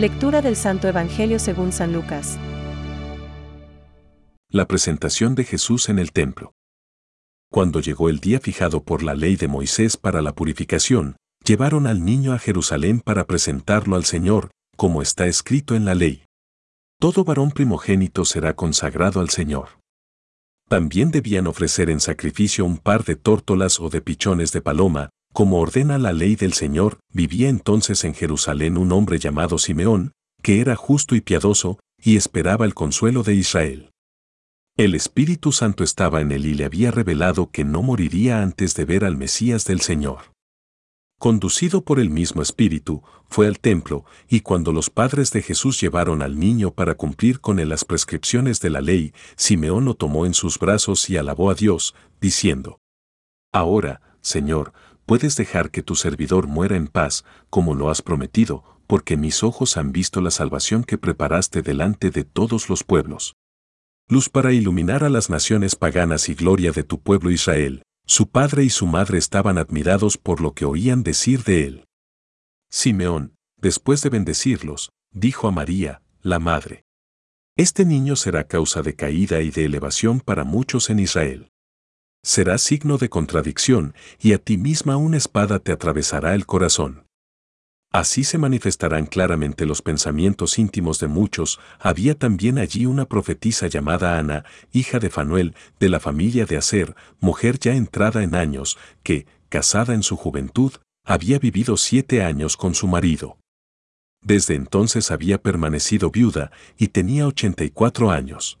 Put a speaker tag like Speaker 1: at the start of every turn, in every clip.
Speaker 1: Lectura del Santo Evangelio según San Lucas.
Speaker 2: La presentación de Jesús en el templo. Cuando llegó el día fijado por la ley de Moisés para la purificación, llevaron al niño a Jerusalén para presentarlo al Señor, como está escrito en la ley. Todo varón primogénito será consagrado al Señor. También debían ofrecer en sacrificio un par de tórtolas o de pichones de paloma, como ordena la ley del Señor, vivía entonces en Jerusalén un hombre llamado Simeón, que era justo y piadoso, y esperaba el consuelo de Israel. El Espíritu Santo estaba en él y le había revelado que no moriría antes de ver al Mesías del Señor. Conducido por el mismo Espíritu, fue al templo, y cuando los padres de Jesús llevaron al niño para cumplir con él las prescripciones de la ley, Simeón lo tomó en sus brazos y alabó a Dios, diciendo, Ahora, Señor, puedes dejar que tu servidor muera en paz, como lo has prometido, porque mis ojos han visto la salvación que preparaste delante de todos los pueblos. Luz para iluminar a las naciones paganas y gloria de tu pueblo Israel, su padre y su madre estaban admirados por lo que oían decir de él. Simeón, después de bendecirlos, dijo a María, la madre, Este niño será causa de caída y de elevación para muchos en Israel. Será signo de contradicción, y a ti misma una espada te atravesará el corazón. Así se manifestarán claramente los pensamientos íntimos de muchos. Había también allí una profetisa llamada Ana, hija de Fanuel, de la familia de Aser, mujer ya entrada en años, que, casada en su juventud, había vivido siete años con su marido. Desde entonces había permanecido viuda y tenía ochenta y cuatro años.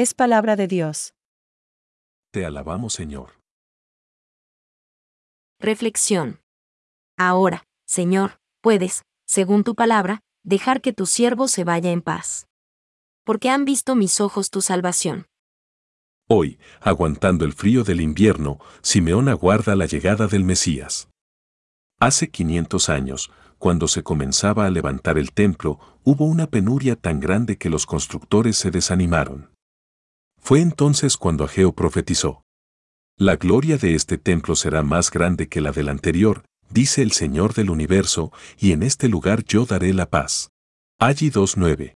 Speaker 1: Es palabra de Dios.
Speaker 2: Te alabamos, Señor.
Speaker 3: Reflexión. Ahora, Señor, puedes, según tu palabra, dejar que tu siervo se vaya en paz. Porque han visto mis ojos tu salvación.
Speaker 2: Hoy, aguantando el frío del invierno, Simeón aguarda la llegada del Mesías. Hace 500 años, cuando se comenzaba a levantar el templo, hubo una penuria tan grande que los constructores se desanimaron. Fue entonces cuando Ageo profetizó. La gloria de este templo será más grande que la del anterior, dice el Señor del universo, y en este lugar yo daré la paz. Allí 2.9.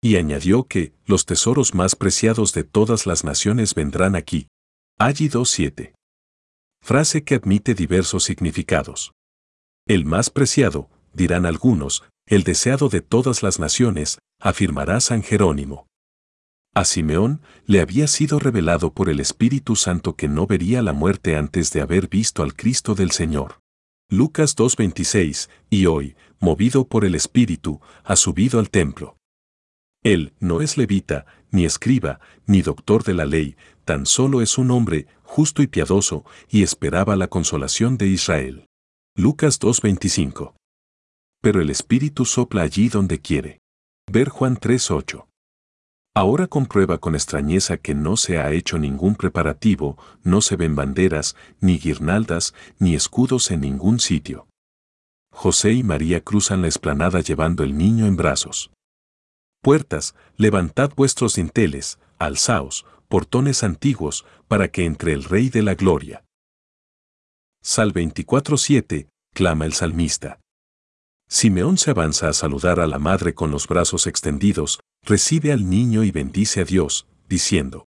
Speaker 2: Y añadió que, los tesoros más preciados de todas las naciones vendrán aquí. Allí 2.7. Frase que admite diversos significados. El más preciado, dirán algunos, el deseado de todas las naciones, afirmará San Jerónimo. A Simeón le había sido revelado por el Espíritu Santo que no vería la muerte antes de haber visto al Cristo del Señor. Lucas 2.26, y hoy, movido por el Espíritu, ha subido al templo. Él no es levita, ni escriba, ni doctor de la ley, tan solo es un hombre justo y piadoso, y esperaba la consolación de Israel. Lucas 2.25. Pero el Espíritu sopla allí donde quiere. Ver Juan 3.8. Ahora comprueba con extrañeza que no se ha hecho ningún preparativo, no se ven banderas, ni guirnaldas, ni escudos en ningún sitio. José y María cruzan la explanada llevando el niño en brazos. Puertas, levantad vuestros dinteles, alzaos, portones antiguos, para que entre el Rey de la Gloria. Sal 24.7, clama el salmista. Simeón se avanza a saludar a la madre con los brazos extendidos, recibe al niño y bendice a Dios, diciendo,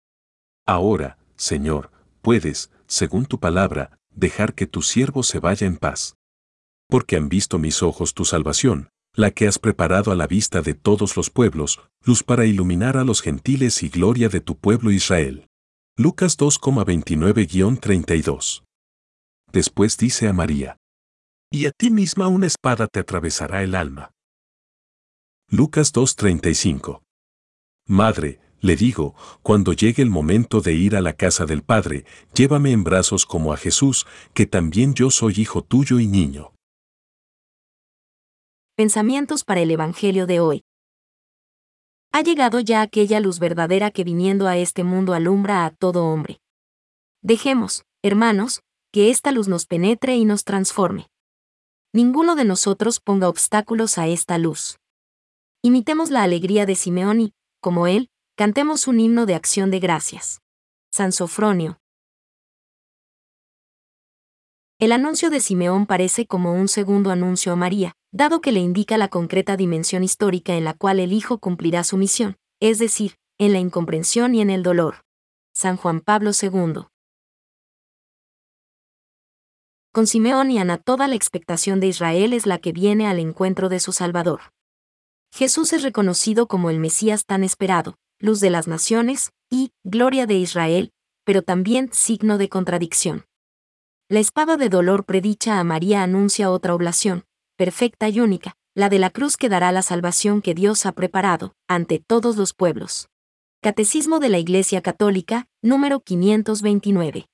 Speaker 2: Ahora, Señor, puedes, según tu palabra, dejar que tu siervo se vaya en paz. Porque han visto mis ojos tu salvación, la que has preparado a la vista de todos los pueblos, luz para iluminar a los gentiles y gloria de tu pueblo Israel. Lucas 2,29-32. Después dice a María, y a ti misma una espada te atravesará el alma. Lucas 2.35 Madre, le digo, cuando llegue el momento de ir a la casa del Padre, llévame en brazos como a Jesús, que también yo soy hijo tuyo y niño.
Speaker 3: Pensamientos para el Evangelio de hoy. Ha llegado ya aquella luz verdadera que viniendo a este mundo alumbra a todo hombre. Dejemos, hermanos, que esta luz nos penetre y nos transforme. Ninguno de nosotros ponga obstáculos a esta luz. Imitemos la alegría de Simeón y, como él, cantemos un himno de acción de gracias. San Sofronio. El anuncio de Simeón parece como un segundo anuncio a María, dado que le indica la concreta dimensión histórica en la cual el Hijo cumplirá su misión, es decir, en la incomprensión y en el dolor. San Juan Pablo II. Con Simeón y Ana toda la expectación de Israel es la que viene al encuentro de su Salvador. Jesús es reconocido como el Mesías tan esperado, luz de las naciones, y gloria de Israel, pero también signo de contradicción. La espada de dolor predicha a María anuncia otra oblación, perfecta y única, la de la cruz que dará la salvación que Dios ha preparado, ante todos los pueblos. Catecismo de la Iglesia Católica, número 529.